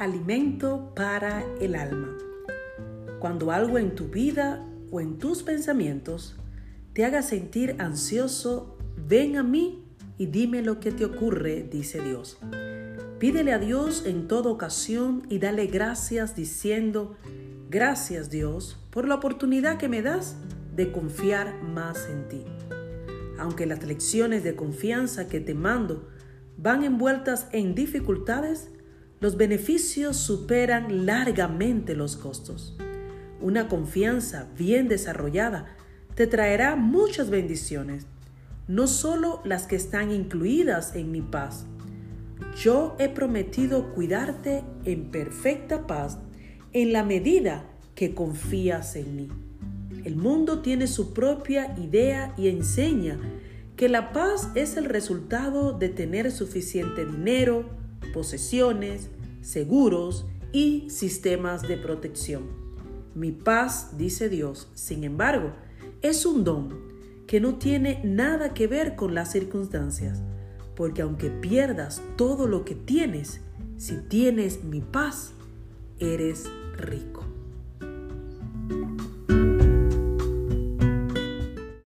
alimento para el alma. Cuando algo en tu vida o en tus pensamientos te haga sentir ansioso, ven a mí y dime lo que te ocurre, dice Dios. Pídele a Dios en toda ocasión y dale gracias diciendo, gracias Dios por la oportunidad que me das de confiar más en ti. Aunque las lecciones de confianza que te mando van envueltas en dificultades, los beneficios superan largamente los costos. Una confianza bien desarrollada te traerá muchas bendiciones, no solo las que están incluidas en mi paz. Yo he prometido cuidarte en perfecta paz en la medida que confías en mí. El mundo tiene su propia idea y enseña que la paz es el resultado de tener suficiente dinero, posesiones, seguros y sistemas de protección. Mi paz, dice Dios, sin embargo, es un don que no tiene nada que ver con las circunstancias, porque aunque pierdas todo lo que tienes, si tienes mi paz, eres rico.